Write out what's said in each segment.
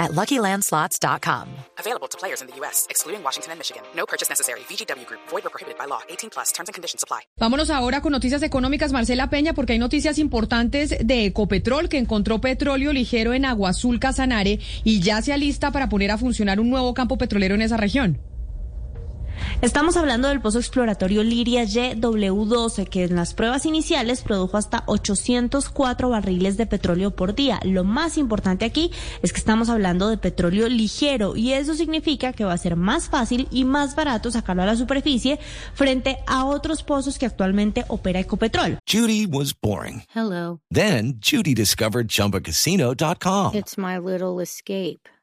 at LuckyLandSlots.com. Available to players in the U.S., excluding Washington and Michigan. No purchase necessary. VGW Group. Void or prohibited by law. 18 plus. Terms and conditions apply. Vámonos ahora con noticias económicas, Marcela Peña, porque hay noticias importantes de Ecopetrol, que encontró petróleo ligero en Agua Azul Casanare y ya se alista para poner a funcionar un nuevo campo petrolero en esa región. Estamos hablando del pozo exploratorio Liria YW12, que en las pruebas iniciales produjo hasta 804 barriles de petróleo por día. Lo más importante aquí es que estamos hablando de petróleo ligero y eso significa que va a ser más fácil y más barato sacarlo a la superficie frente a otros pozos que actualmente opera Ecopetrol. Judy was boring. Hello. Then Judy discovered ChumbaCasino.com. It's my little escape.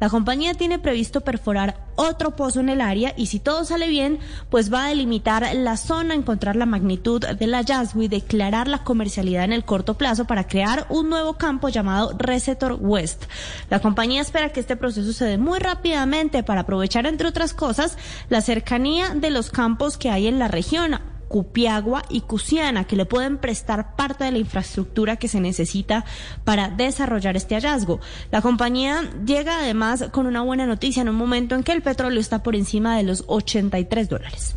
La compañía tiene previsto perforar otro pozo en el área y si todo sale bien, pues va a delimitar la zona, encontrar la magnitud del hallazgo y declarar la comercialidad en el corto plazo para crear un nuevo campo llamado Resetor West. La compañía espera que este proceso se dé muy rápidamente para aprovechar, entre otras cosas, la cercanía de los campos que hay en la región Cupiagua y Cusiana, que le pueden prestar parte de la infraestructura que se necesita para desarrollar este hallazgo. La compañía llega además con una buena noticia en un momento en que el petróleo está por encima de los 83 dólares.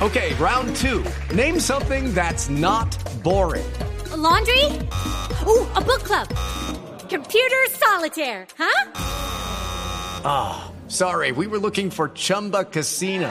Okay, round two. Name something that's not boring. A laundry? Ooh, a book club. Computer solitaire, huh? Ah, sorry, we were looking for Chumba Casino.